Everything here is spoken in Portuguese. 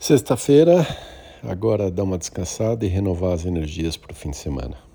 Sexta-feira, agora dá uma descansada e renovar as energias para o fim de semana.